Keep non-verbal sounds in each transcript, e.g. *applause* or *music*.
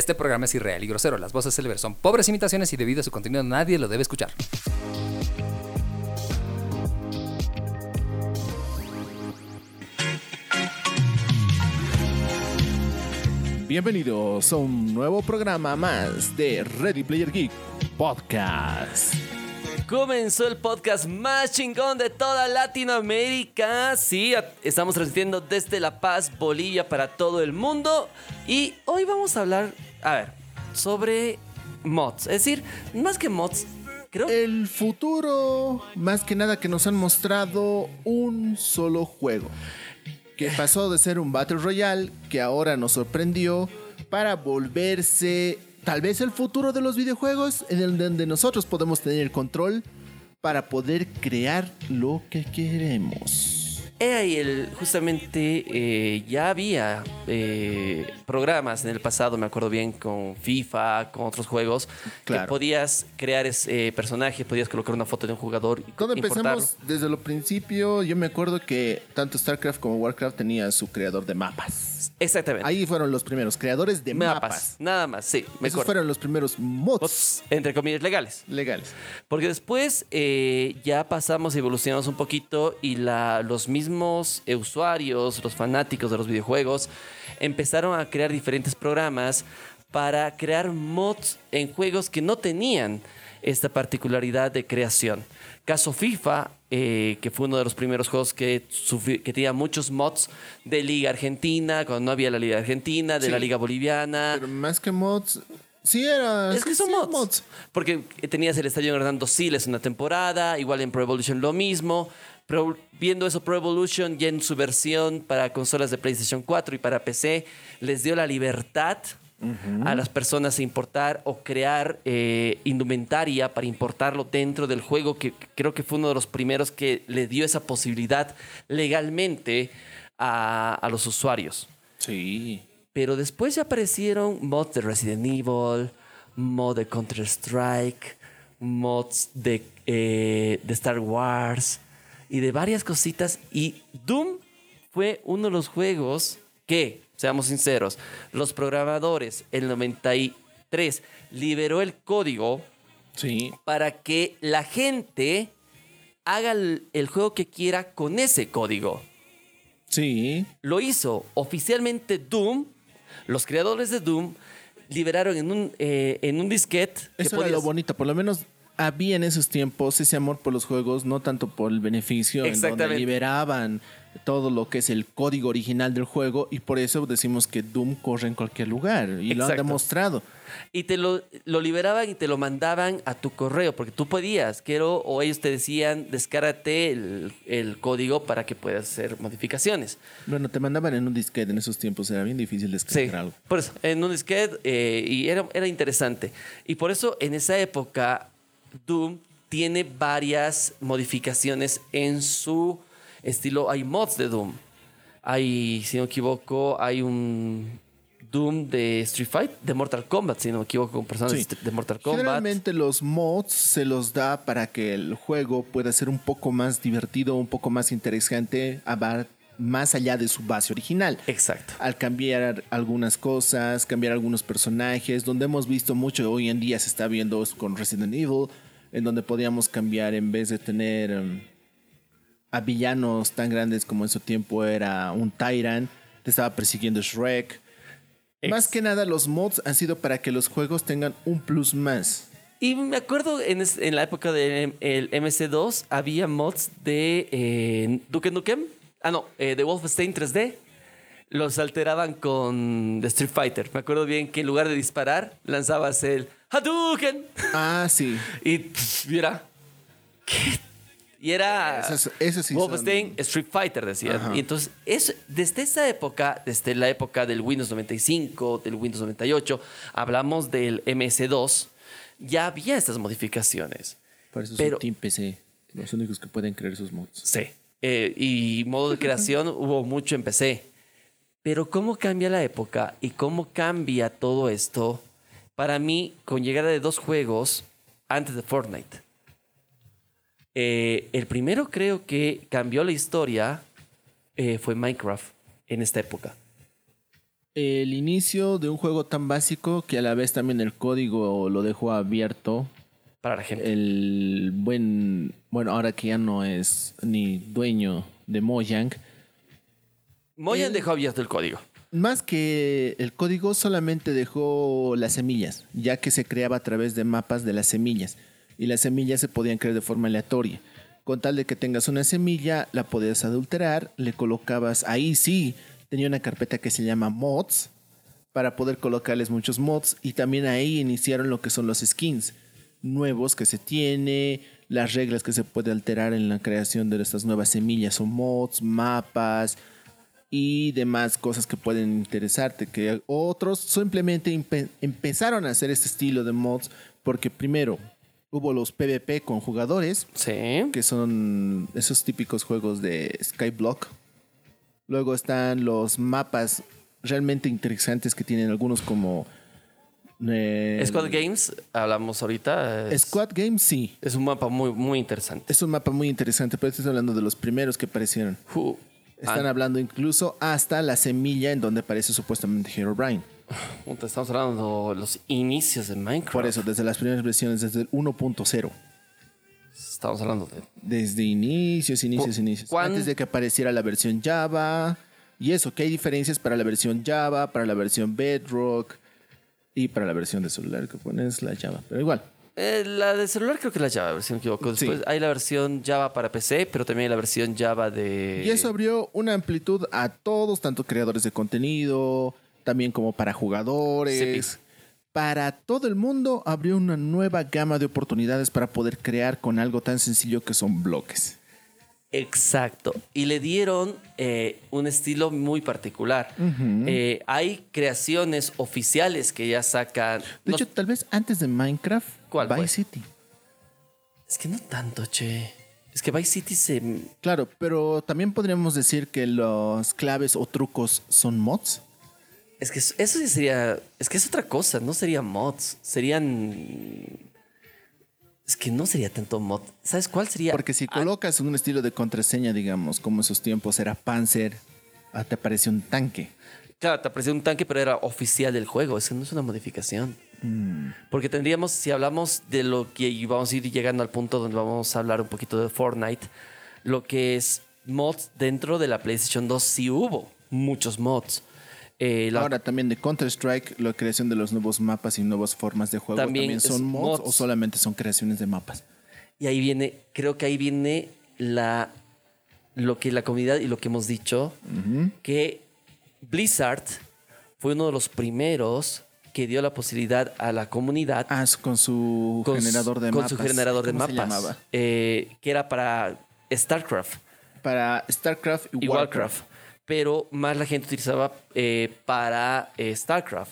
Este programa es irreal y grosero. Las voces célebres son pobres imitaciones y debido a su contenido nadie lo debe escuchar. Bienvenidos a un nuevo programa más de Ready Player Geek Podcast. Comenzó el podcast más chingón de toda Latinoamérica. Sí, estamos transmitiendo desde La Paz, Bolivia, para todo el mundo. Y hoy vamos a hablar, a ver, sobre mods. Es decir, más que mods, creo El futuro, más que nada que nos han mostrado un solo juego. Que pasó de ser un Battle Royale, que ahora nos sorprendió, para volverse tal vez el futuro de los videojuegos, en el donde nosotros podemos tener el control para poder crear lo que queremos. He ahí el, justamente eh, ya había eh, programas en el pasado, me acuerdo bien, con FIFA, con otros juegos, Claro. que podías crear ese personaje, podías colocar una foto de un jugador y Cuando empezamos desde lo principio, yo me acuerdo que tanto StarCraft como Warcraft tenía su creador de mapas. Exactamente. Ahí fueron los primeros creadores de mapas. mapas. Nada más, sí. Me Esos acuerdo. fueron los primeros mods entre comillas, legales. legales. Porque después eh, ya pasamos evolucionamos un poquito y la, los mismos eh, usuarios, los fanáticos de los videojuegos, empezaron a crear diferentes programas para crear mods en juegos que no tenían esta particularidad de creación. Caso FIFA, eh, que fue uno de los primeros juegos que, tenía muchos mods de Liga Argentina, cuando no había la Liga Argentina, de Sí. la Liga Boliviana. Pero más que mods, sí era. Es que son sí, mods. Porque tenías el estadio Hernando Siles una temporada, igual en Pro Evolution lo mismo. Viendo eso, Pro Evolution ya en su versión para consolas de PlayStation 4 y para PC, les dio la libertad a las personas a importar o crear eh, indumentaria para importarlo dentro del juego, que creo que fue uno de los primeros que le dio esa posibilidad legalmente a, a los usuarios. Sí. Pero después ya aparecieron mods de Resident Evil, mod de Counter-Strike, mods de, eh, de Star Wars y de varias cositas. Y Doom fue uno de los juegos que, seamos sinceros, los programadores, el 93, liberó el código Sí. para que la gente haga el, el juego que quiera con ese código Sí. lo hizo oficialmente Doom. Los creadores de Doom liberaron en un, eh, en un disquete. que Eso era podías- lo bonito. Por lo menos había en esos tiempos ese amor por los juegos, no tanto por el beneficio, en donde liberaban todo lo que es el código original del juego y por eso decimos que Doom corre en cualquier lugar y lo han demostrado. Y te lo, lo liberaban y te lo mandaban a tu correo, porque tú podías, quiero, o ellos te decían, descárgate el, el código para que puedas hacer modificaciones. Bueno, te mandaban en un disquete en esos tiempos, era bien difícil Sí, descargar algo. por eso, en un disquete, eh, y era, era interesante. Y por eso, en esa época, Doom tiene varias modificaciones en su estilo. Hay mods de Doom. Hay, si no me equivoco, hay un Doom de Street Fight, de Mortal Kombat, si no me equivoco, con personas Sí. de Mortal Kombat. Generalmente los mods se los da para que el juego pueda ser un poco más divertido, un poco más interesante, abar- más allá de su base original. Exacto. Al cambiar algunas cosas, cambiar algunos personajes, donde hemos visto mucho hoy en día se está viendo con Resident Evil, en donde podíamos cambiar en vez de tener em, a villanos tan grandes como en su tiempo era un Tyrant, te estaba persiguiendo Shrek. Más que nada los mods han sido para que los juegos tengan un plus más. Y me acuerdo en, es- en la época del MC2 había mods de eh, Duke Nukem. Ah, no, eh, de Wolfenstein 3D. Los alteraban con The Street Fighter. Me acuerdo bien que en lugar de disparar, lanzabas el Hadouken. Ah, sí. *laughs* Y pff. ¿qué? Y era sí Wolfenstein son- Street Fighter, decían. Ajá. Y entonces, es, desde esa época, desde la época del Windows 95, del Windows 98, hablamos del MS2, ya había estas modificaciones. Por eso Pero- son Team PC. Los únicos que pueden crear esos mods. Sí. Eh, y modo de *laughs* creación hubo mucho en PC. Pero cómo cambia la época y cómo cambia todo esto, para mí, con llegada de dos juegos antes de Fortnite. Eh, el primero creo que cambió la historia eh, fue Minecraft en esta época. El inicio de un juego tan básico que a la vez también el código lo dejó abierto. Para la gente. El buen, bueno, ahora que ya no es ni dueño de Mojang, Moyan el- dejó abierto el código. Más que el código solamente dejó las semillas, ya que se creaba a través de mapas de las semillas. Y las semillas se podían crear de forma aleatoria. Con tal de que tengas una semilla, la podías adulterar, le colocabas, ahí sí, tenía una carpeta que se llama mods, para poder colocarles muchos mods. Y también ahí iniciaron lo que son los skins nuevos que se tiene, las reglas que se puede alterar en la creación de estas nuevas semillas o mods, mapas, y demás cosas que pueden interesarte. Que otros simplemente empe- empezaron a hacer este estilo de mods porque primero hubo los PvP con jugadores, Sí. que son esos típicos juegos de Skyblock. Luego están los mapas realmente interesantes que tienen algunos como... eh, Squad Games, hablamos ahorita. Es, Squad Games, sí. es un mapa muy, muy interesante. Es un mapa muy interesante, pero estoy hablando de los primeros que aparecieron. Están Ah, hablando incluso hasta la semilla en donde aparece supuestamente Herobrine. puta, estamos hablando de los inicios de Minecraft. Por eso, desde las primeras versiones, desde el 1.0. Estamos hablando de. Desde inicios, inicios, inicios. ¿cuán- Antes de que apareciera la versión Java. Y eso, que hay diferencias para la versión Java, para la versión Bedrock y para la versión de celular que pones la Java. Pero igual. Eh, la de celular creo que la Java, si no me equivoco. Sí. Después hay la versión Java para PC, pero también hay la versión Java de. Y eso abrió una amplitud a todos, tanto creadores de contenido, también como para jugadores. Para todo el mundo abrió una nueva gama de oportunidades para poder crear con algo tan sencillo que son bloques. Exacto. Y le dieron eh, un estilo muy particular. Eh, hay creaciones oficiales que ya sacan. De no- hecho, tal vez antes de Minecraft, ¿Cuál Vice fue? City. es que no tanto, che. Es que Vice City se. Claro, pero también podríamos decir que los claves o trucos son mods. Es que eso eso sí sería. Es que es otra cosa, no serían mods. Serían. Es que no sería tanto mod. ¿Sabes cuál sería? Porque si Ah, colocas un estilo de contraseña, digamos, como esos tiempos era Panzer, ah, te aparece un tanque. Claro, te apareció un tanque, pero era oficial del juego. Eso no es una modificación. Porque tendríamos, si hablamos de lo que vamos a ir llegando al punto donde vamos a hablar un poquito de Fortnite, lo que es mods dentro de la PlayStation 2 sí hubo muchos mods. Eh, la- Ahora también de Counter-Strike, la creación de los nuevos mapas y nuevas formas de juego También son mods, mods. o solamente son creaciones de mapas. Y ahí viene, creo que ahí viene la, lo que la comunidad y lo que hemos dicho, que Blizzard fue uno de los primeros que dio la posibilidad a la comunidad Ah, con su con, generador de con mapas. su generador de ¿Cómo se mapas, llamaba? eh, que era para StarCraft Para StarCraft y, y Warcraft. Pero más la gente utilizaba eh, para eh, StarCraft.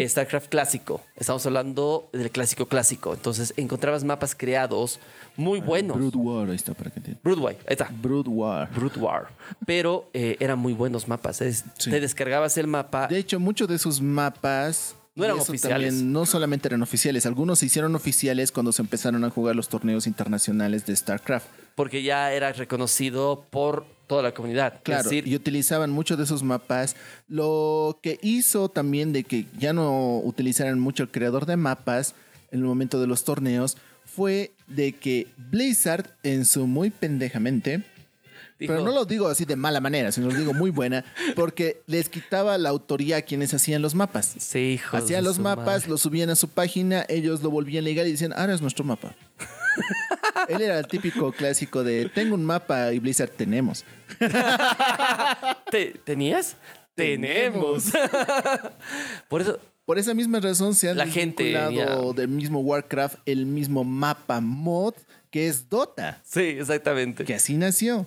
StarCraft clásico. Estamos hablando del clásico clásico. Entonces encontrabas mapas creados muy buenos. Brood War, ahí está para que entiendan. Broodway, ahí está. Brood War. Brood War. Pero eh, eran muy buenos mapas. Es- Sí. Te descargabas el mapa. De hecho, muchos de esos mapas No eran oficiales. también no solamente eran oficiales, algunos se hicieron oficiales cuando se empezaron a jugar los torneos internacionales de StarCraft. porque ya era reconocido por toda la comunidad. Claro, decir, y utilizaban muchos de esos mapas. Lo que hizo también de que ya no utilizaran mucho el creador de mapas en el momento de los torneos fue de que Blizzard en su muy pendejamente, dijo, pero no lo digo así de mala manera, sino lo digo muy buena, *laughs* porque les quitaba la autoría a quienes hacían los mapas. Sí, hijos Hacían los mapas, madre. los subían a su página, ellos lo volvían legal y decían, ahora es nuestro mapa. *laughs* Él era el típico clásico de, tengo un mapa y Blizzard tenemos. *laughs* ¿Te- ¿Tenías? Tenemos. *laughs* Por eso, Por esa misma razón se han La gente, ya. del mismo Warcraft el mismo mapa mod que es Dota, sí, exactamente. que así nació.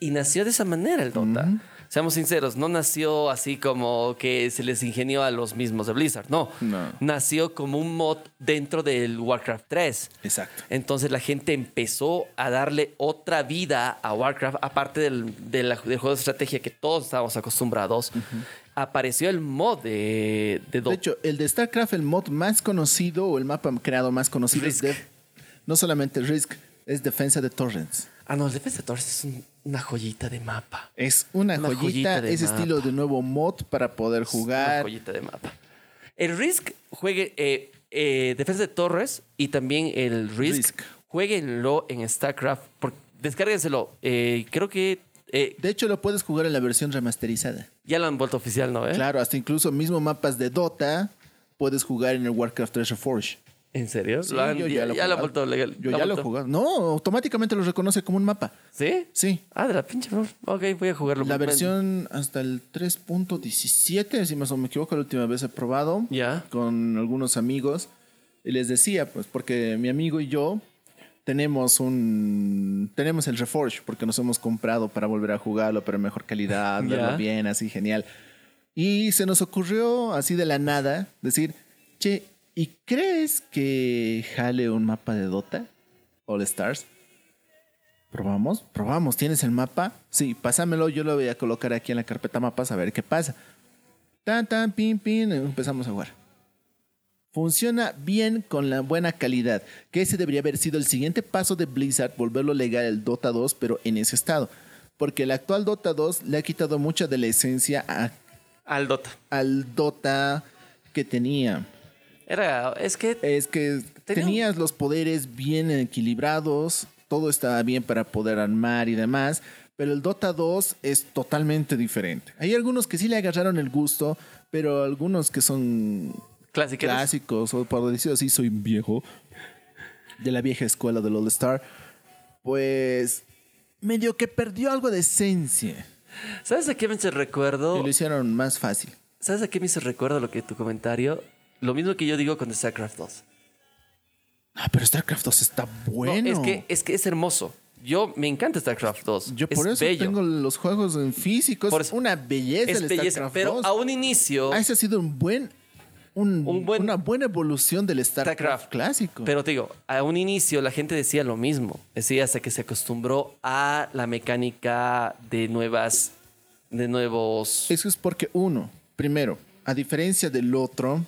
Y nació de esa manera el Dota. Seamos sinceros, no nació así como que se les ingenió a los mismos de Blizzard. No. No. Nació como un mod dentro del Warcraft 3. Exacto. Entonces la gente empezó a darle otra vida a Warcraft, aparte del, juego de estrategia que todos estábamos acostumbrados. Apareció el mod de, de De hecho, el de StarCraft, el mod más conocido o el mapa creado más conocido Risk. es de, no solamente Risk, es Defensa de Torrents. Ah, no, el Defensa de Torres es un. Una joyita de mapa. Es una, Una joyita, joyita de ese mapa. estilo de nuevo mod para poder Una jugar. joyita de mapa. El Risk juegue eh, eh, defensa de torres y también el Risk, Risk. jueguenlo en StarCraft. Por, descárguenselo. Eh, creo que De hecho, lo puedes jugar en la versión remasterizada. ya lo han vuelto oficial, ¿no? eh? Claro, hasta incluso mismo mapas de Dota puedes jugar en el Warcraft 3 Reforged. ¿En serio? Sí, Lo han- yo ya, ya lo he ya lo. Yo han ya lo he vuelto- jugado. No, automáticamente lo reconoce como un mapa. ¿Sí? Sí. Ah, de la pinche. Ok, voy a jugarlo. La versión hasta el 3.17, si más o me equivoco, la última vez he probado Ya. con algunos amigos. Y les decía, pues, porque mi amigo y yo tenemos un. Tenemos el Reforge, porque nos hemos comprado para volver a jugarlo, pero en mejor calidad, *laughs* verlo bien, así genial. Y se nos ocurrió, así de la nada, decir, che, ¿y crees que jale un mapa de Dota? All Stars. Probamos, probamos. ¿Tienes el mapa? Sí, pásamelo. Yo lo voy a colocar aquí en la carpeta mapas a ver qué pasa. Tan, tan, pin, pin. Empezamos a jugar. Funciona bien con la buena calidad. Que ese debería haber sido el siguiente paso de Blizzard, volverlo legal el Dota 2, pero en ese estado. Porque el actual Dota 2 le ha quitado mucha de la esencia a- Al Dota. al Dota que tenía. Era. Es que. Es que Tenía- tenías los poderes bien equilibrados, todo estaba bien para poder armar y demás, pero el Dota 2 es totalmente diferente. Hay algunos que sí le agarraron el gusto, pero algunos que son Clásicos. clásicos, o por decirlo así, soy viejo, de la vieja escuela del All Star, pues medio que perdió algo de esencia ¿Sabes a qué me hizo recuerdo? y lo hicieron más fácil. ¿Sabes a qué me hizo recuerdo lo que tu comentario? Lo mismo que yo digo con StarCraft 2. Ah, pero StarCraft 2 está No, bueno. es, que, es que es hermoso. Yo me encanta StarCraft 2. Yo por es eso bello. tengo los juegos en físico. Es eso. una belleza es el belleza. StarCraft Pero 2. a un inicio. Ah, ese ha sido un buen, un- Un buen- una buena evolución del StarCraft, StarCraft. clásico. Pero te digo, a un inicio la gente decía lo mismo. Decía hasta que se acostumbró a la mecánica de nuevas. De nuevos. Eso es porque uno, primero, a diferencia del otro,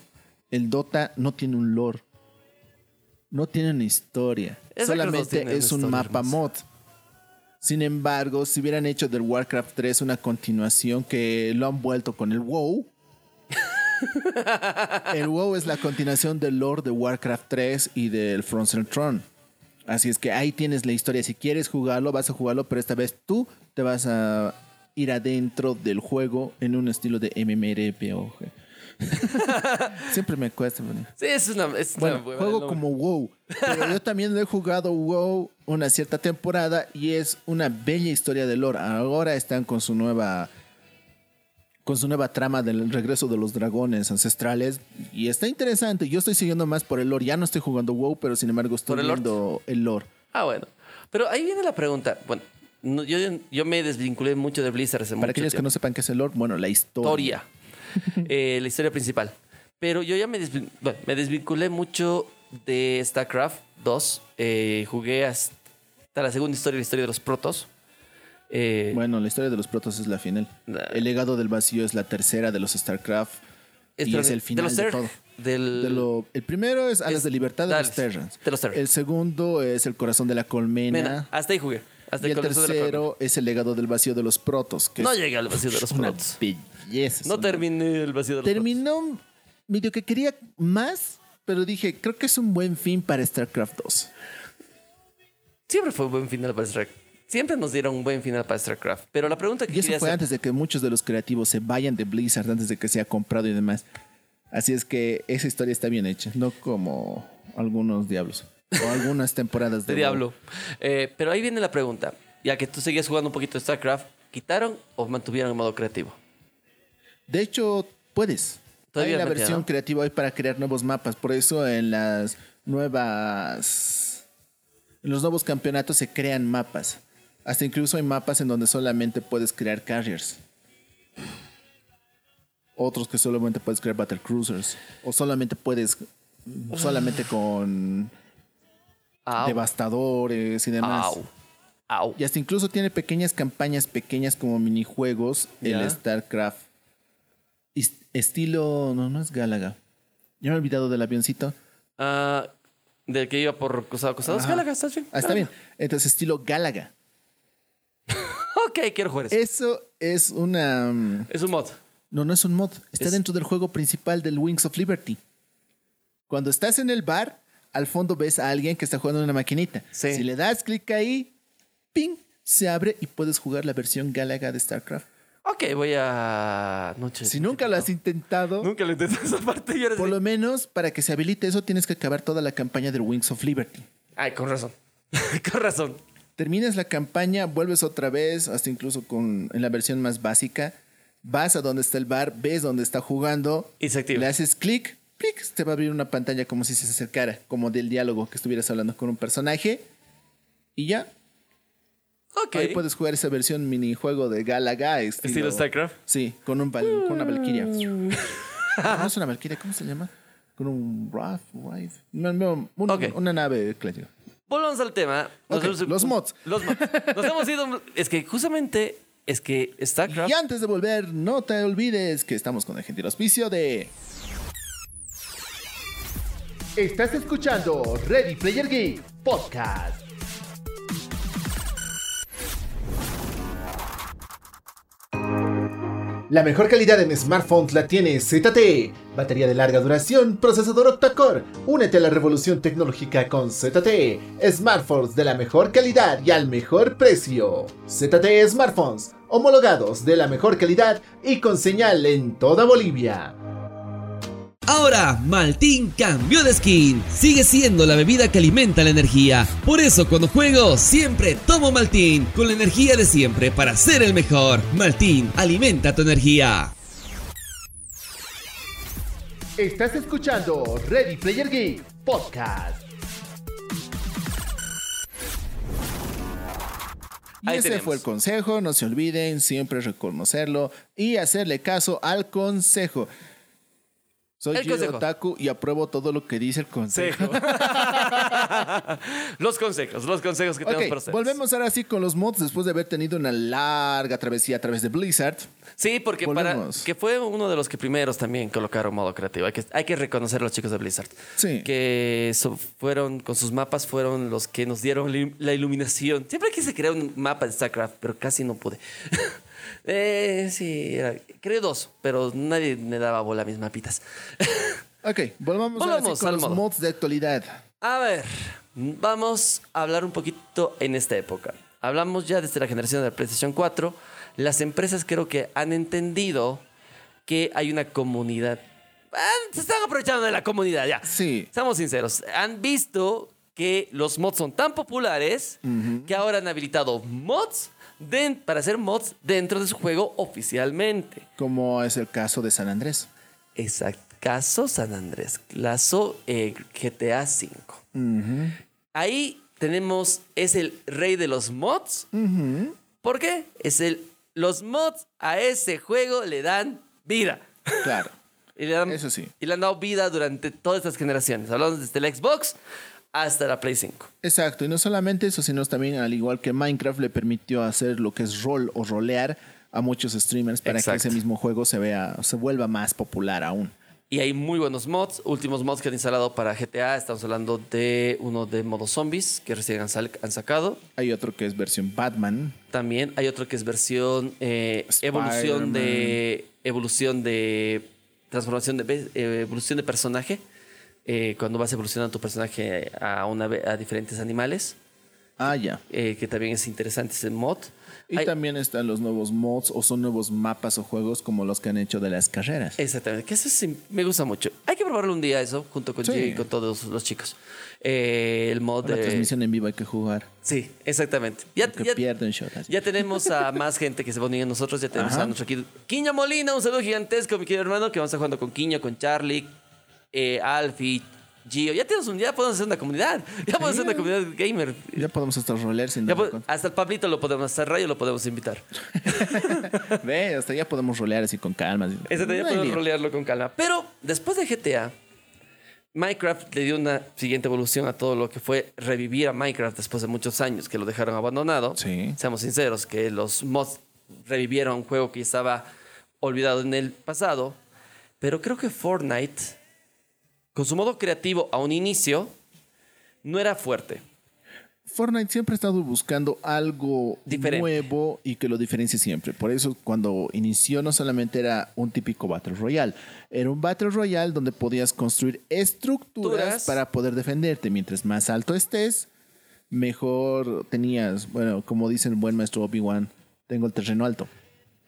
el Dota no tiene un lore. No tiene una historia. 2 Solamente es un mapa hermosa. mod. Sin embargo, si hubieran hecho del Warcraft 3 una continuación que lo han vuelto con el WoW. *laughs* el WoW es la continuación del lore de Warcraft 3 y del Frozen Throne. Así es que ahí tienes la historia. Si quieres jugarlo, vas a jugarlo, pero esta vez tú te vas a ir adentro del juego en un estilo de MMORPG. *laughs* Siempre me cuesta. Sí, es una. Es una Bueno, buena juego como WoW. Pero yo también he jugado WoW una cierta temporada y es una bella historia de lore. Ahora están con su nueva con su nueva trama del regreso de los dragones ancestrales y está interesante. Yo estoy siguiendo más por el lore. Ya no estoy jugando WoW, pero sin embargo estoy viendo el lore. Ah, bueno. Pero ahí viene la pregunta. Bueno, no, yo, yo me desvinculé mucho de Blizzard hace Para mucho aquellos que no sepan qué es el lore, bueno, la historia. historia. *laughs* Eh, la historia principal. Pero yo ya me, desvin- bueno, me desvinculé mucho de StarCraft 2. Eh, jugué hasta la segunda historia, la historia de los protos. Eh, Bueno, la historia de los protos es la final. El legado del vacío es la tercera de los StarCraft. y espérame, es el final de, los Ter- todo. Del, De lo- el primero es Alas Es- de Libertad de Dale, los Terrans. de los Terrans. El segundo es El Corazón de la Colmena. Mena, hasta ahí jugué. Hasta y el de la tercero es El Legado del Vacío de los Protos. Que No es llegué al vacío de los una No terminé el vacío de los. Terminó medio que quería más, pero dije, creo que es un buen fin para StarCraft 2. Siempre fue un buen final para StarCraft. Siempre nos dieron un buen final para StarCraft. Pero la pregunta que Y eso quería fue hacer... antes de que muchos de los creativos se vayan de Blizzard, antes de que sea comprado y demás. Así es que esa historia está bien hecha, no como algunos diablos o algunas *laughs* temporadas de. Diablo. Eh, pero ahí viene la pregunta. Ya que tú seguías jugando un poquito de StarCraft, ¿quitaron o mantuvieron el modo creativo? De hecho, puedes. Todavía hay la versión creativa hoy para crear nuevos mapas. Por eso en las nuevas. En los nuevos campeonatos se crean mapas. Hasta incluso hay mapas en donde solamente puedes crear carriers. Otros que solamente puedes crear battle cruisers. O solamente puedes. Solamente con Au. devastadores y demás. Au. Au. Y hasta incluso tiene pequeñas campañas pequeñas como minijuegos Ya. el StarCraft. Est- Estilo. No, no es Gálaga. Ya me he olvidado del avioncito. Ah, del que iba por costado a costado. Ajá. Gálaga, ¿estás bien? Ah, está bien. Entonces, estilo Gálaga. *laughs* Ok, quiero jugar eso. Eso es una... mm, Es un mod. No, no es un mod. Está Es- dentro del juego principal del Wings of Liberty. Cuando estás en el bar, al fondo ves a alguien que está jugando en una maquinita. Sí. Si le das clic ahí, ping, se abre y puedes jugar la versión Galaga de StarCraft. Ok, voy a. Noche. Si nunca lo has intentado, Nunca lo intenté esa parte. por lo menos para que se habilite eso tienes que acabar toda la campaña del Wings of Liberty. Ay, con razón. *laughs* con razón. Terminas la campaña, vuelves otra vez, hasta incluso con, en la versión más básica. Vas a donde está el bar, ves dónde está jugando, Y se activa. le haces clic, clic, te va a abrir una pantalla como si se acercara, como del diálogo que estuvieras hablando con un personaje. Y ya, Ok. ahí puedes jugar esa versión minijuego de Galaga. Estilo, Estilo StarCraft. Sí, con, un val- con una Valkyria. *laughs* no es una Valkyria, ¿cómo se llama? Con un Raf, Rife. No, no, un- Ok. una nave, claro. Volvamos al tema. Los mods. Los mods. Nos hemos ido. Es que justamente. Es que StarCraft. Y antes de volver, no te olvides que estamos con el gentil auspicio de. Estás escuchando Ready Player Geek Podcast. La mejor calidad en smartphones la tiene ZTE. Batería de larga duración, procesador octa-core. Únete a la revolución tecnológica con ZTE. Smartphones de la mejor calidad y al mejor precio. ZTE Smartphones, homologados de la mejor calidad y con señal en toda Bolivia. Ahora, Maltín cambió de skin. Sigue siendo la bebida que alimenta la energía. Por eso cuando juego, siempre tomo Maltín, con la energía de siempre para ser el mejor. Maltín, alimenta tu energía. Estás escuchando Ready Player Geek Podcast. Y Ahí ese tenemos. fue el consejo, no se olviden siempre reconocerlo y hacerle caso al consejo. Soy El consejo. Otaku y apruebo todo lo que dice el consejo. *laughs* los consejos, los consejos que tenemos Ok, para ustedes. volvemos ahora sí con los mods después de haber tenido una larga travesía a través de Blizzard. Sí, porque para que fue uno de los que primeros también colocaron modo creativo. Hay que, hay que reconocer a los chicos de Blizzard. Sí. Que so- fueron, con sus mapas, fueron los que nos dieron la iluminación. Siempre quise crear un mapa de StarCraft, pero casi no pude. *laughs* eh, sí, era- creé dos, pero nadie me daba bola a mis mapitas. *laughs* Ok, volvamos, Volvamos con al los modo. mods de actualidad. A ver, vamos a hablar un poquito en esta época. Hablamos ya desde la generación de la PlayStation 4. Las empresas creo que han entendido que hay una comunidad. Ah, Se están aprovechando de la comunidad, ya. Sí. Seamos sinceros. Han visto que los mods son tan populares que ahora han habilitado mods para hacer mods dentro de su juego oficialmente. Como es el caso de San Andrés. Exacto. Caso San Andrés. Caso eh, GTA V. Ahí tenemos, es el rey de los mods. ¿Por qué? Es el, los mods a ese juego le dan vida. Claro. *laughs* Y le, dan- Eso sí. y le han dado vida durante todas estas generaciones. Hablamos desde el Xbox hasta la Play 5. Exacto, y no solamente eso, sino también, al igual que Minecraft, le permitió hacer lo que es rol o rolear a muchos streamers para Exacto. que ese mismo juego se vea, se vuelva más popular aún. Y hay muy buenos mods. Últimos mods que han instalado para GTA. Estamos hablando de uno de modo zombies que recién han, sacado. Hay otro que es versión Batman. También hay otro que es versión eh, evolución de evolución de transformación de eh, evolución de personaje. Eh, cuando vas evolucionando tu personaje a una a diferentes animales, Ah, ya. eh, que también es interesante ese mod. Y Hay- también están los nuevos mods o son nuevos mapas o juegos como los que han hecho de las carreras. Exactamente, que eso sí me gusta mucho. Hay que probarlo un día eso, junto con Sí. G y con todos los chicos. Eh, el mod La de... transmisión en vivo hay que jugar. Sí, exactamente. Ya, ya- pierden. Ya tenemos a más gente que se va a nosotros. Ya tenemos Ajá. a nuestro Quiño Molina, un saludo gigantesco, mi querido hermano, que vamos a estar jugando con Quiño, con Charlie, eh, Alfie, Gio. Ya tenemos un, ya podemos hacer una comunidad. Ya podemos hacer una comunidad gamer. Ya podemos hasta rolear sin Ya po- hasta el Pablito lo podemos, hasta el Rayo lo podemos invitar. *laughs* Ve, hasta ya podemos rolear así con calma. así. Ese día No hay podemos lío. rolearlo con calma. Pero después de GTA, Minecraft le dio una siguiente evolución a todo lo que fue revivir a Minecraft después de muchos años que lo dejaron abandonado. Sí. Seamos sinceros, que los mods revivieron un juego que estaba olvidado en el pasado. Pero creo que Fortnite, con su modo creativo a un inicio, no era fuerte. Fortnite siempre ha estado buscando algo Diferente. nuevo y que lo diferencie siempre. Por eso cuando inició no solamente era un típico Battle Royale, era un Battle Royale donde podías construir estructuras para poder defenderte. Mientras más alto estés, mejor tenías, bueno, como dice el buen maestro Obi-Wan, tengo el terreno alto.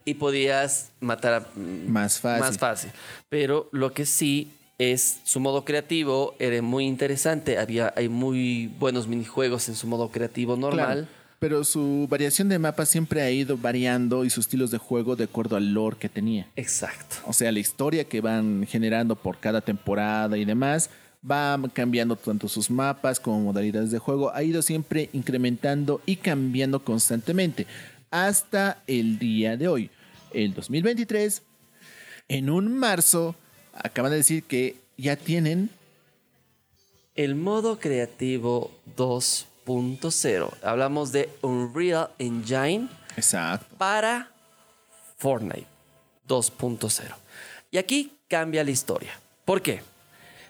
Y podías matar a, Más fácil. más fácil. Pero lo que sí es su modo creativo era muy interesante. Había, hay muy buenos minijuegos en su modo creativo normal. Claro, pero su variación de mapas siempre ha ido variando y sus estilos de juego de acuerdo al lore que tenía. Exacto. O sea, la historia que van generando por cada temporada y demás va cambiando tanto sus mapas como modalidades de juego. Ha ido siempre incrementando y cambiando constantemente hasta el día de hoy, el 2023. En un marzo acaban de decir que ya tienen El modo creativo 2.0. Hablamos de Unreal Engine exacto para Fortnite 2.0. Y aquí cambia la historia. ¿Por qué?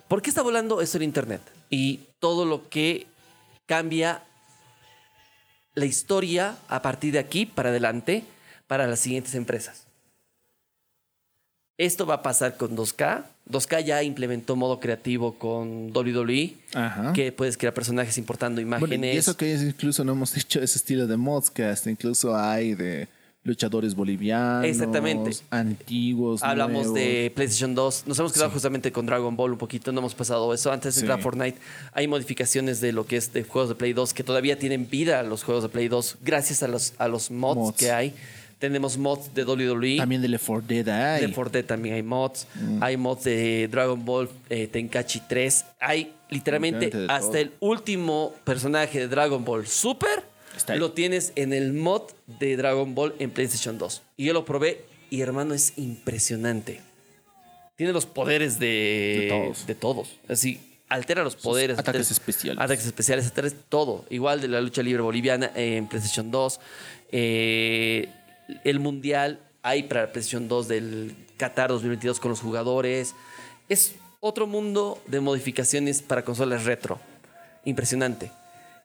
Porque está volando esto en Internet y todo lo que cambia la historia a partir de aquí para adelante para las siguientes empresas. Esto va a pasar con 2K. 2K ya implementó modo creativo con WWE, Ajá. que puedes crear personajes importando imágenes. Bueno, y eso que incluso no hemos *laughs* dicho ese estilo de mods que hasta incluso hay de luchadores bolivianos, Exactamente. antiguos, Hablamos nuevos. de PlayStation 2. Nos hemos quedado Sí. justamente con Dragon Ball un poquito. No hemos pasado eso. Antes de entrar a Fortnite, hay modificaciones de lo que es de juegos de Play 2 que todavía tienen vida los juegos de Play 2 gracias a los, a los mods, Mods. que hay. Tenemos mods de WWE. También de Left 4 Dead hay. De Forte también hay mods. Mm. Hay mods de Dragon Ball eh, Tenkachi 3. Hay literalmente hasta todo. el último personaje de Dragon Ball Super. Lo tienes en el mod de Dragon Ball en PlayStation 2. Y yo lo probé y hermano es impresionante. Tiene los poderes de, De todos. de todos. Así, altera los poderes. ataques altera- especiales. Ataques especiales, altera todo. Igual de la lucha libre boliviana en PlayStation 2. Eh, el mundial hay para PlayStation 2 del Qatar 2022 con los jugadores. Es otro mundo de modificaciones para consolas retro. Impresionante.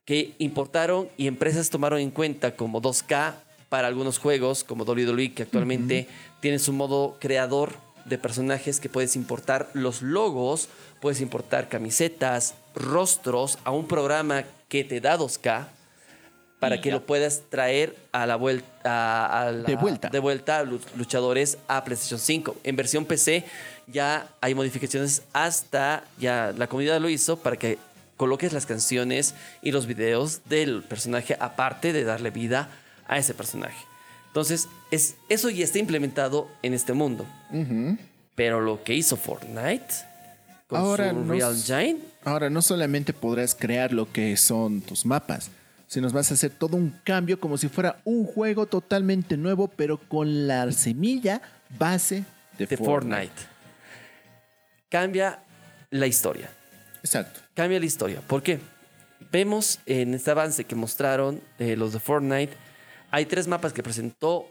Que importaron y empresas tomaron en cuenta como 2K para algunos juegos, como WWE, que actualmente tiene su modo creador de personajes que puedes importar los logos, puedes importar camisetas, rostros a un programa que te da 2K para Y que ya. lo puedas traer a la vuelta a, a la- De vuelta. de vuelta a lu- luchadores a PlayStation 5. En versión PC ya hay modificaciones hasta ya la comunidad lo hizo para que coloques las canciones y los videos del personaje aparte de darle vida a ese personaje. Entonces, es, eso ya está implementado en este mundo. Pero lo que hizo Fortnite con Ahora su no s- Engine Ahora, no solamente podrás crear lo que son tus mapas, sino vas a hacer todo un cambio como si fuera un juego totalmente nuevo, pero con la semilla base de, de Fortnite. Cambia la historia. Exacto. cambia la historia. ¿Por qué? Vemos en este avance que mostraron eh, los de Fortnite, hay tres mapas que presentó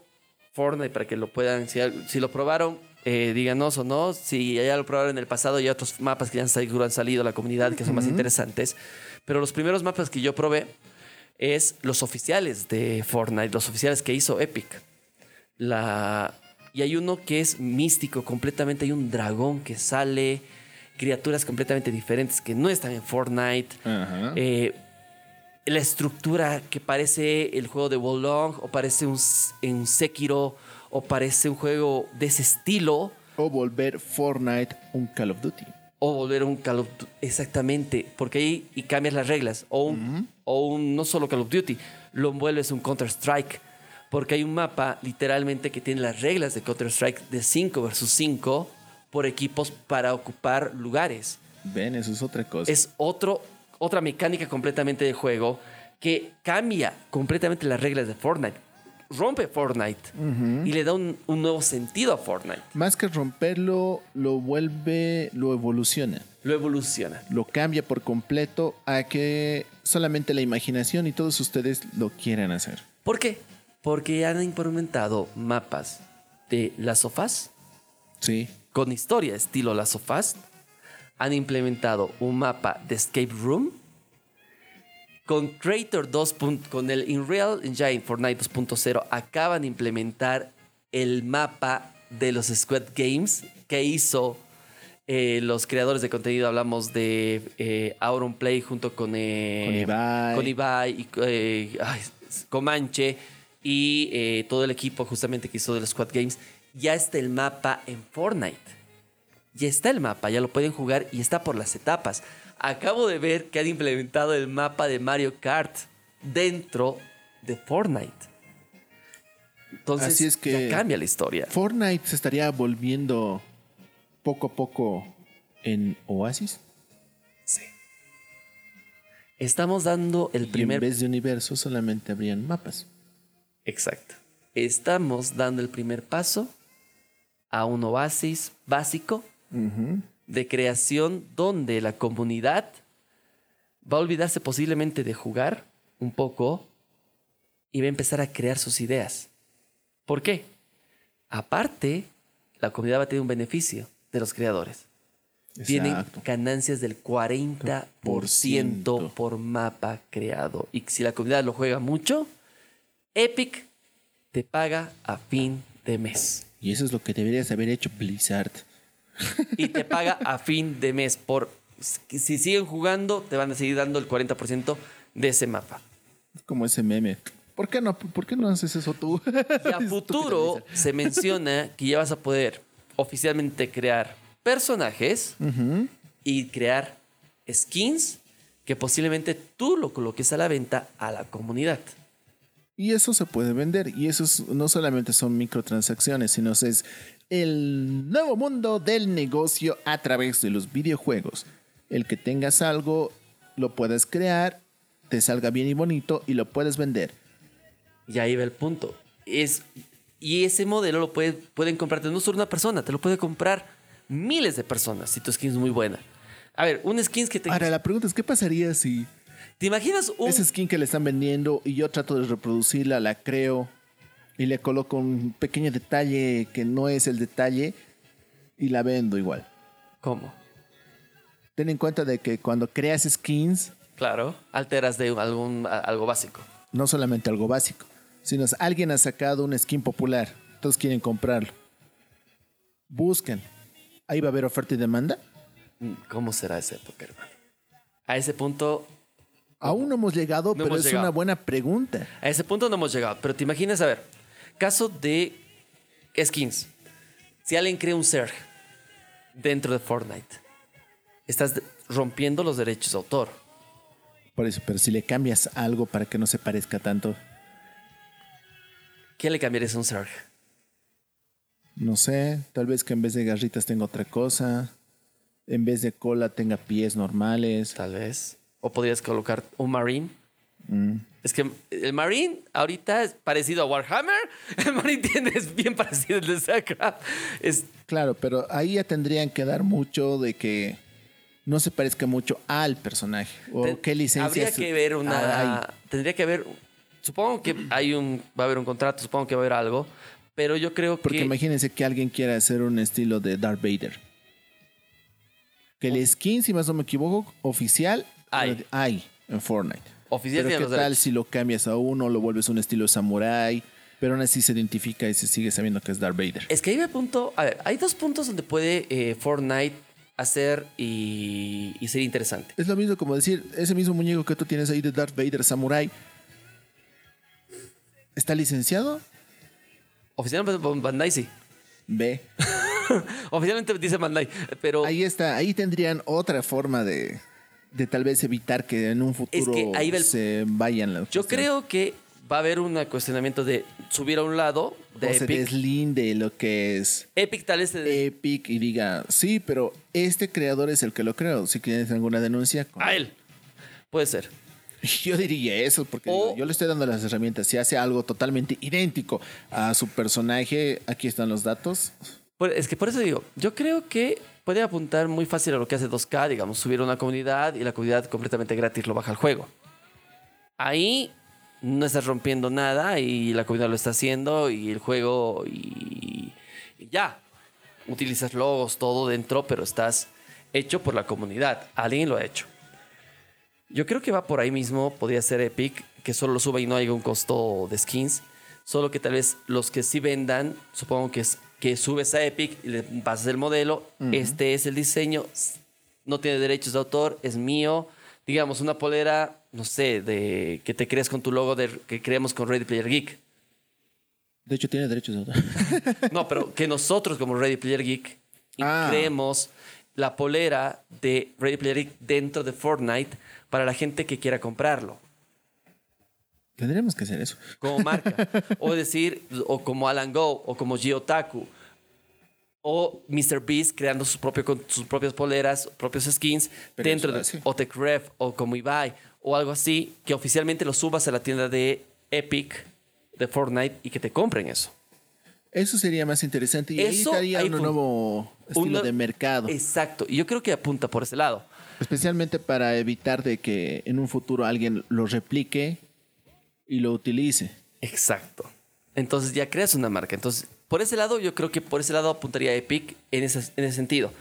Fortnite para que lo puedan, si, si lo probaron, eh, díganos o no. Si ya lo probaron en el pasado y hay otros mapas que ya han salido, han salido a la comunidad que son más interesantes. Pero los primeros mapas que yo probé es los oficiales de Fortnite, los oficiales que hizo Epic. La... Y hay uno que es místico completamente, hay un dragón que sale, criaturas completamente diferentes que no están en Fortnite. Eh, la estructura que parece el juego de Wolong o parece un, Sekiro o parece un juego de ese estilo O volver Fortnite un Call of Duty. o volver un Call of Duty. Exactamente, porque ahí y cambias las reglas. O un, o un no solo Call of Duty, lo envuelves un Counter Strike. Porque hay un mapa literalmente que tiene las reglas de Counter Strike de 5 versus 5 por equipos para ocupar lugares. Ven, eso es otra cosa. Es otro, otra mecánica completamente de juego que cambia completamente las reglas de Fortnite. Rompe Fortnite y le da un, un nuevo sentido a Fortnite. Más que romperlo, lo vuelve, lo evoluciona. Lo evoluciona. Lo cambia por completo a que solamente la imaginación y todos ustedes lo quieran hacer. ¿Por qué? Porque han implementado mapas de las sofás Sí. con historia estilo las sofás. Han implementado un mapa de escape room con Creator 2. pun- con el Unreal Engine Fortnite 2.0 acaban de implementar el mapa de los Squad Games que hizo eh, los creadores de contenido. Hablamos de eh, Auron Play junto con, eh, Con Ibai. con Ibai y eh, ay, Comanche y eh, todo el equipo justamente que hizo de los Squad Games. Ya está el mapa en Fortnite. Ya está el mapa, ya lo pueden jugar y está por las etapas. Acabo de ver que han implementado el mapa de Mario Kart dentro de Fortnite. Entonces Así es que- ya cambia la historia. Fortnite se estaría volviendo poco a poco en Oasis. Estamos dando el Y en primer vez de universo solamente habrían mapas. Exacto. Estamos dando el primer paso a un oasis básico de creación donde la comunidad va a olvidarse posiblemente de jugar un poco y va a empezar a crear sus ideas. ¿Por qué? Aparte, la comunidad va a tener un beneficio de los creadores. Tienen Exacto. ganancias del 40% por mapa creado. Y si la comunidad lo juega mucho, Epic te paga a fin de mes. Y eso es lo que deberías haber hecho Blizzard. Y te paga a fin de mes. Por si siguen jugando, te van a seguir dando el 40% de ese mapa. Como ese meme. ¿Por qué no, por qué no haces eso tú? Y a *laughs* futuro se menciona que ya vas a poder oficialmente crear personajes y crear skins que posiblemente tú lo coloques a la venta a la comunidad. Y eso se puede vender. Y eso es- no solamente son microtransacciones, sino es el nuevo mundo del negocio a través de los videojuegos. El que tengas algo, lo puedes crear, te salga bien y bonito y lo puedes vender. Y ahí va el punto. Es, y ese modelo lo puede, pueden comprarte no solo una persona, te lo puede comprar miles de personas si tu skin es muy buena. A ver, un skin que te... Ahora, la pregunta es, ¿qué pasaría si ¿Te imaginas un... esa skin que le están vendiendo y yo trato de reproducirla, la creo y le coloco un pequeño detalle que no es el detalle y la vendo igual? ¿Cómo? Ten en cuenta de que cuando creas skins, Claro, alteras de algún, algo básico. no solamente algo básico, sino es alguien ha sacado un skin popular, todos quieren comprarlo. Buscan. Ahí va a haber oferta y demanda. Mm, ¿Cómo será esa época, hermano? A ese punto, Aún no hemos llegado, No pero hemos es llegado. una buena pregunta. a ese punto no hemos llegado. Pero te imaginas, a ver, caso de skins. Si alguien crea un Zerg dentro de Fortnite, estás rompiendo los derechos de autor. Por eso, pero si le cambias algo para que no se parezca tanto, ¿Qué le cambiarías a un Zerg? no sé, tal vez que en vez de garritas tenga otra cosa, en vez de cola tenga pies normales. Tal vez. O podrías colocar un Marine. Es que el Marine ahorita es parecido a Warhammer. *laughs* El Marine tiene, es bien parecido al de StarCraft. Es, Claro, pero ahí ya tendrían que dar mucho de que no se parezca mucho al personaje. O qué licencia Habría que ver una. Tendría que haber. Supongo que hay un. Va a haber un contrato, supongo que va a haber algo. Pero yo creo Porque que. imagínense que alguien quiera hacer un estilo de Darth Vader. Que el skin, si más no me equivoco, oficial Hay. hay en Fortnite. Oficial Pero qué tal derechos. si lo cambias a uno, lo vuelves un estilo samurai, pero aún así se identifica y se sigue sabiendo que es Darth Vader. Es que ahí el punto. A ver, hay dos puntos donde puede eh, Fortnite hacer y, y ser interesante. Es lo mismo como decir, ese mismo muñeco que tú tienes ahí de Darth Vader Samurai, ¿está licenciado? Oficialmente Bandai sí. Ve. *laughs* Oficialmente dice Bandai. Pero. Ahí está, ahí tendrían otra forma de, de tal vez evitar que en un futuro que ahí va el- se vayan las Yo creo que va a haber un cuestionamiento de subir a un lado de o se Epic. deslinde lo que es Epic tal vez te Epic y diga, sí, pero este creador es el que lo creó. Si tienes alguna denuncia, con- a él. Puede ser. *laughs* yo diría eso, porque O- yo le estoy dando las herramientas. Si hace algo totalmente idéntico a su personaje, aquí están los datos. Es que por eso digo, yo creo que puede apuntar muy fácil a lo que hace 2K, digamos, subir a una comunidad y la comunidad completamente gratis lo baja al juego. Ahí no estás rompiendo nada y la comunidad lo está haciendo y el juego y, y ya. Utilizas logos, todo dentro, pero estás hecho por la comunidad. Alguien lo ha hecho. Yo creo que va por ahí mismo, podría ser Epic, que solo lo suba y no haya un costo de skins. Solo que tal vez los que sí vendan, supongo que es que subes a Epic y le pasas el modelo, este es el diseño, no tiene derechos de autor, es mío. Digamos, una polera, no sé, de que te crees con tu logo de, que creemos con Ready Player Geek. De hecho, tiene derechos de autor. *laughs* No, pero que nosotros como Ready Player Geek Ah. creemos la polera de Ready Player Geek dentro de Fortnite para la gente que quiera comprarlo Tendremos que hacer eso. como marca. o decir, o como Alan Go, o como Giotaku. O Mr. Beast creando sus, propio, con sus propias poleras, propios skins Pero dentro de hace. o Techref o como Ibai o algo así, que oficialmente lo subas a la tienda de Epic de Fortnite y que te compren eso. Eso sería más interesante y ahí Eso, estaría ahí un fun- nuevo estilo de mercado. Exacto. Y yo creo que apunta por ese lado. Especialmente para evitar de que en un futuro alguien lo replique y lo utilice. Exacto. Entonces ya creas una marca. Entonces, por ese lado, yo creo que por ese lado apuntaría Epic en ese, en ese sentido.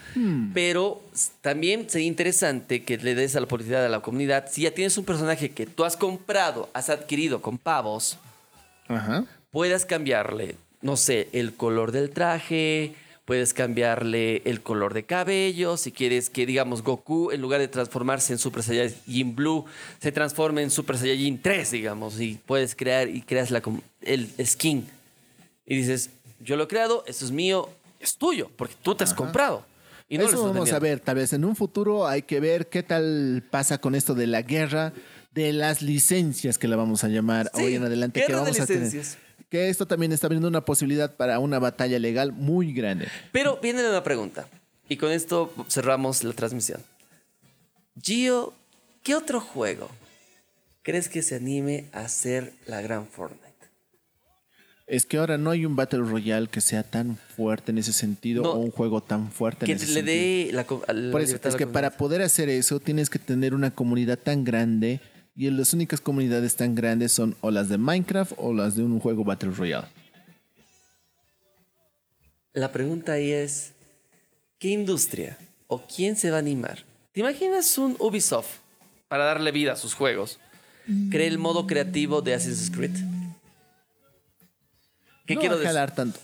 Pero s- también sería interesante que le des a la publicidad a la comunidad. Si ya tienes un personaje que tú has comprado, has adquirido con pavos, Ajá. puedas cambiarle, no sé, el color del traje, puedes cambiarle el color de cabello, si quieres que, digamos, Goku, en lugar de transformarse en Super Saiyajin Blue, se transforme en Super Saiyajin 3, digamos, y puedes crear y creas la, el skin. Y dices, yo lo he creado, esto es mío, es tuyo, porque tú te has comprado. Y no Eso vamos a vendiendo. ver, tal vez en un futuro hay que ver qué tal pasa con esto de la guerra de las licencias que la vamos a llamar Sí, hoy en adelante que vamos a tener. Que esto también está abriendo una posibilidad para una batalla legal muy grande. Pero viene una pregunta. Y con esto cerramos la transmisión. Gio, ¿qué otro juego crees que se anime a hacer la gran Fortnite? Es que ahora no hay un Battle Royale que sea tan fuerte en ese sentido No. o un juego tan fuerte Que en ese le sentido. dé la, la Por eso, es que para poder hacer eso tienes que tener una comunidad tan grande y las únicas comunidades tan grandes son o las de Minecraft o las de un juego Battle Royale. La pregunta ahí es, ¿qué industria o quién se va a animar? ¿Te imaginas un Ubisoft para darle vida a sus juegos? ¿Cree el modo creativo de Assassin's Creed? ¿Qué no quiero decir? tanto.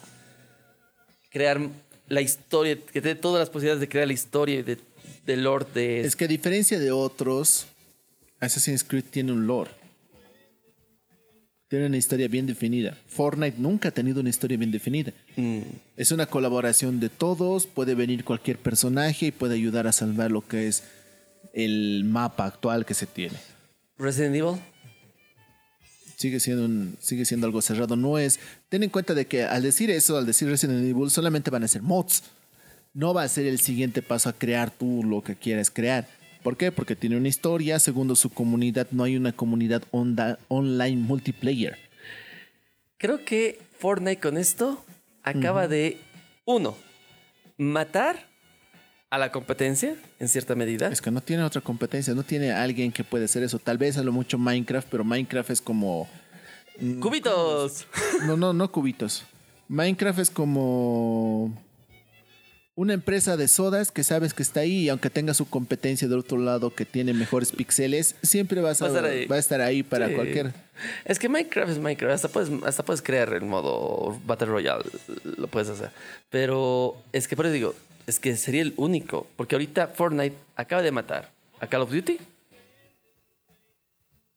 Crear la historia, que te dé todas las posibilidades de crear la historia de, de Lord de... Es que a diferencia de otros, Assassin's Creed tiene un lore. Tiene una historia bien definida. Fortnite nunca ha tenido una historia bien definida. Mm, Es una colaboración de todos, puede venir cualquier personaje y puede ayudar a salvar lo que es el mapa actual que se tiene. Resident Evil. Sigue siendo, un- sigue siendo algo cerrado. No es. Ten en cuenta de que al decir eso, al decir Resident Evil, solamente van a ser mods. No va a ser el siguiente paso a crear tú lo que quieres crear. ¿Por qué? Porque tiene una historia. Segundo, su comunidad. No hay una comunidad onda- online multiplayer. Creo que Fortnite con esto acaba de, uno, matar a la competencia en cierta medida. Es que no tiene otra competencia. No tiene alguien que puede hacer eso. Tal vez a lo mucho Minecraft, pero Minecraft es como. ¡Cubitos! No, no, no cubitos. Minecraft es como una empresa de sodas que sabes que está ahí y aunque tenga su competencia del otro lado que tiene mejores píxeles, siempre vas a, Va a estar ahí. va a estar ahí para Sí. cualquier... Es que Minecraft es Minecraft. Hasta puedes, hasta puedes crear el modo Battle Royale. Lo puedes hacer. Pero es que por eso digo, es que sería el único. Porque ahorita Fortnite acaba de matar a Call of Duty.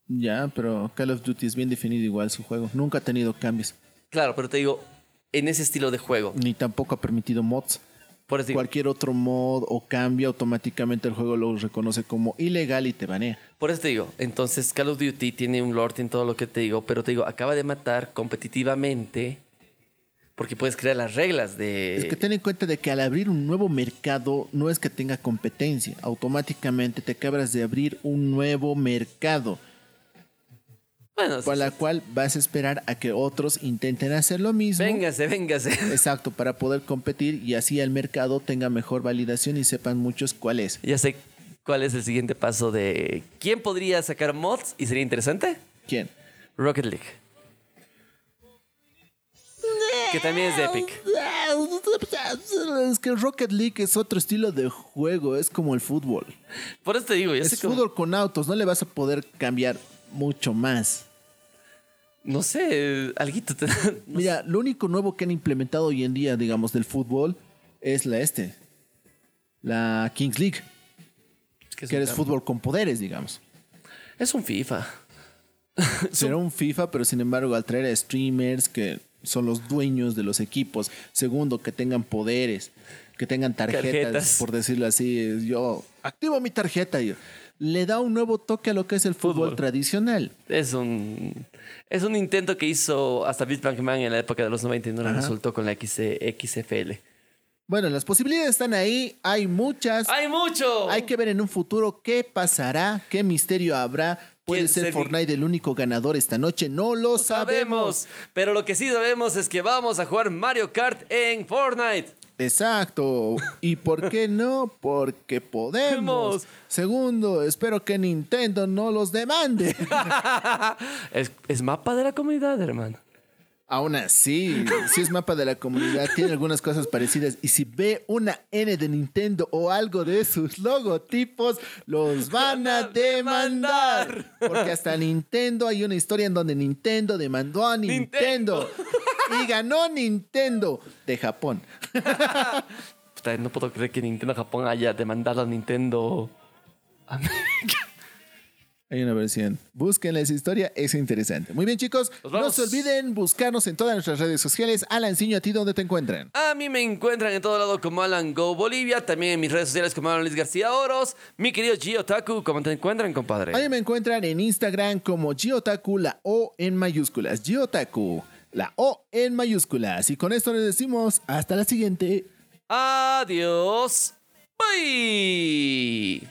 Ya, pero Call of Duty es bien definido igual su juego. Nunca ha tenido cambios. Claro, pero te digo, en ese estilo de juego. Ni tampoco ha permitido mods. Por digo, Cualquier otro mod o cambio, automáticamente el juego lo reconoce como ilegal y te banea. Por eso te digo, entonces Call of Duty tiene un lore en todo lo que te digo, pero te digo, acaba de matar competitivamente porque puedes crear las reglas de... Es que ten en cuenta de que al abrir un nuevo mercado no es que tenga competencia, automáticamente te acabas de abrir un nuevo mercado, bueno, por la cual vas a esperar a que otros intenten hacer lo mismo. véngase, véngase. *laughs* Exacto, para poder competir y así el mercado tenga mejor validación y sepan muchos cuál es. Ya sé cuál es el siguiente paso de... ¿Quién podría sacar mods y sería interesante? ¿Quién? Rocket League. Que también es de Epic. Es que Rocket League es otro estilo de juego, es como el fútbol. Por eso te digo, sé Es fútbol con autos, no le vas a poder cambiar mucho más. No sé, alguito te... no Mira, lo único nuevo que han implementado hoy en día, digamos, del fútbol es la este. La Kings League, que es que un es cambio. fútbol con poderes, digamos. Es un FIFA. *laughs* Será un FIFA, pero sin embargo, al traer a streamers que son los dueños de los equipos, segundo, que tengan poderes, que tengan tarjetas, Tarjetas. por decirlo así, yo activo mi tarjeta y le da un nuevo toque a lo que es el fútbol, Fútbol. tradicional. Es un, es un intento que hizo hasta Vince McMahon en la época de los 90 y no le resultó con la XFL. Bueno, las posibilidades están ahí, hay muchas. ¡Hay mucho! Hay que ver en un futuro qué pasará, qué misterio habrá. Puede ¿Quién ser se- Fortnite el único ganador esta noche, no lo sabemos. sabemos. Pero lo que sí sabemos es que vamos a jugar Mario Kart en Fortnite. Exacto. ¿Y por qué no? Porque podemos. Segundo, espero que Nintendo no los demande. *laughs* Es, es mapa de la comunidad, hermano. Aún así, si es mapa de la comunidad, tiene algunas cosas parecidas. Y si ve una N de Nintendo o algo de sus logotipos, los van a demandar. Porque hasta Nintendo hay una historia en donde Nintendo demandó a Nintendo. Y ganó Nintendo de Japón. *laughs* No puedo creer que Nintendo Japón haya demandado a Nintendo. Hay una versión. Búsquenla esa historia, es interesante. Muy bien, chicos. No se olviden buscarnos en todas nuestras redes sociales. Alanciño, ¿a ti dónde te encuentran? A mí me encuentran en todo lado como Alan Go Bolivia, también en mis redes sociales como Alan Luis García Oros. Mi querido Gio Taku, ¿cómo te encuentran, compadre? A mí me encuentran en Instagram como Giotaku, la O en mayúsculas. Giotaku, la O en mayúsculas. Y con esto les decimos hasta la siguiente. Adiós. Bye.